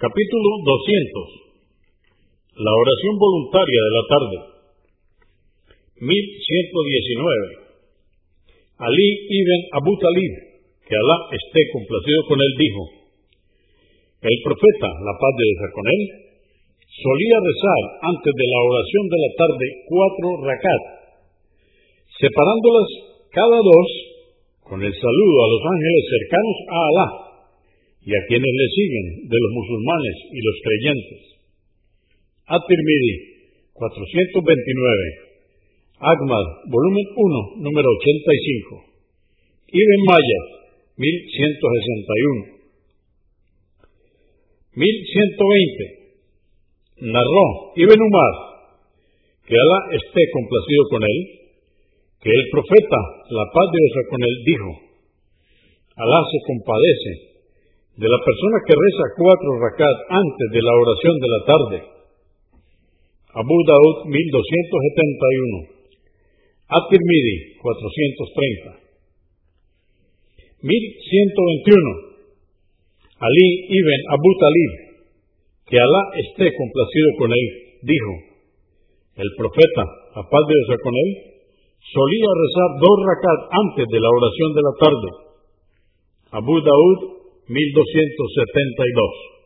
Capítulo 200. La oración voluntaria de la tarde. 1119. Ali ibn Abu Talib, que Alá esté complacido con él, dijo, el profeta, la paz de Dios con él, solía rezar antes de la oración de la tarde cuatro rakat, separándolas cada dos con el saludo a los ángeles cercanos a Alá y a quienes le siguen de los musulmanes y los creyentes. At-Tirmidhi, 429. Ahmad, volumen 1, número 85. Ibn Maya, 1161. 1120. Narró Ibn Umar, que Alá esté complacido con él, que el profeta, la paz de Dios con él, dijo, Alá se compadece de la persona que reza cuatro rakat antes de la oración de la tarde. Abu Daud 1271. At-Tirmidhi 430. 1121. Ali ibn Abu Talib, que Alá esté complacido con él, dijo, el profeta, a paz de Dios con él, solía rezar dos rakat antes de la oración de la tarde. Abu Daud 1272.